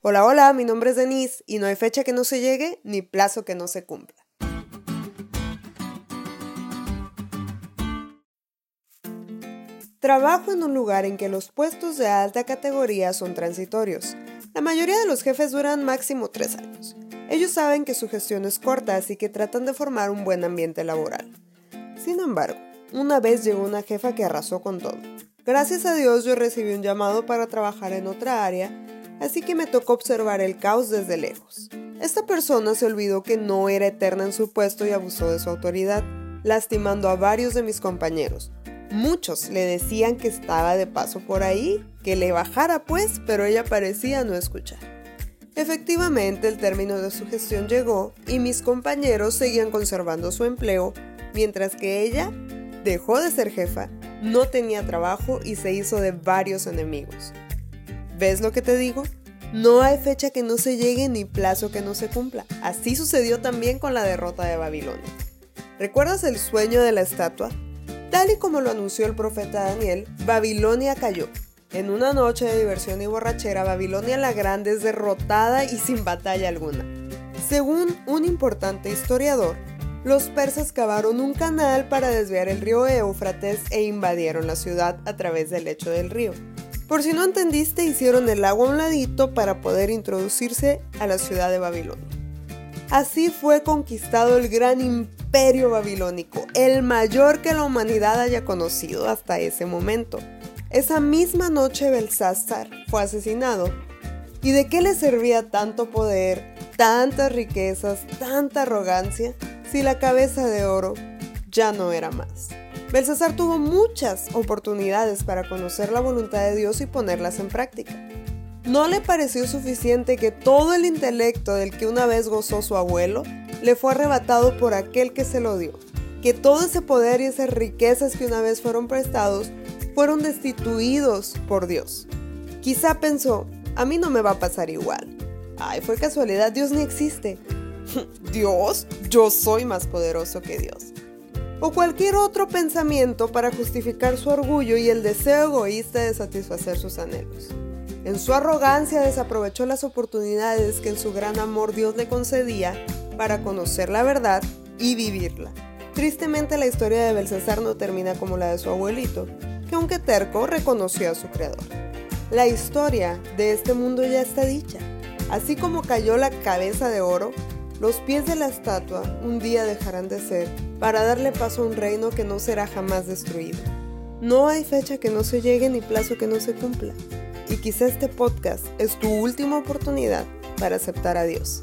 Hola, hola, mi nombre es Denise y no hay fecha que no se llegue ni plazo que no se cumpla. Trabajo en un lugar en que los puestos de alta categoría son transitorios. La mayoría de los jefes duran máximo tres años. Ellos saben que su gestión es corta, así que tratan de formar un buen ambiente laboral. Sin embargo, una vez llegó una jefa que arrasó con todo. Gracias a Dios yo recibí un llamado para trabajar en otra área, así que me tocó observar el caos desde lejos. Esta persona se olvidó que no era eterna en su puesto y abusó de su autoridad, lastimando a varios de mis compañeros. Muchos le decían que estaba de paso por ahí, que le bajara pues, pero ella parecía no escuchar. Efectivamente, el término de su gestión llegó y mis compañeros seguían conservando su empleo, mientras que ella dejó de ser jefa no tenía trabajo y se hizo de varios enemigos. ¿Ves lo que te digo? No hay fecha que no se llegue ni plazo que no se cumpla. Así sucedió también con la derrota de Babilonia. ¿Recuerdas el sueño de la estatua? Tal y como lo anunció el profeta Daniel, Babilonia cayó. En una noche de diversión y borrachera, Babilonia la Grande es derrotada y sin batalla alguna. Según un importante historiador, los persas cavaron un canal para desviar el río Éufrates e invadieron la ciudad a través del lecho del río. Por si no entendiste, hicieron el agua a un ladito para poder introducirse a la ciudad de Babilonia. Así fue conquistado el gran imperio babilónico, el mayor que la humanidad haya conocido hasta ese momento. Esa misma noche Belsázar fue asesinado. ¿Y de qué le servía tanto poder, tantas riquezas, tanta arrogancia? si la cabeza de oro ya no era más. Belsasar tuvo muchas oportunidades para conocer la voluntad de Dios y ponerlas en práctica. No le pareció suficiente que todo el intelecto del que una vez gozó su abuelo le fue arrebatado por aquel que se lo dio, que todo ese poder y esas riquezas que una vez fueron prestados fueron destituidos por Dios. Quizá pensó, a mí no me va a pasar igual. Ay, fue casualidad, Dios ni existe. Dios, yo soy más poderoso que Dios. O cualquier otro pensamiento para justificar su orgullo y el deseo egoísta de satisfacer sus anhelos. En su arrogancia desaprovechó las oportunidades que en su gran amor Dios le concedía para conocer la verdad y vivirla. Tristemente la historia de Belsasar no termina como la de su abuelito, que aunque terco reconoció a su creador. La historia de este mundo ya está dicha. Así como cayó la cabeza de oro, los pies de la estatua un día dejarán de ser para darle paso a un reino que no será jamás destruido. No hay fecha que no se llegue ni plazo que no se cumpla. Y quizá este podcast es tu última oportunidad para aceptar a Dios.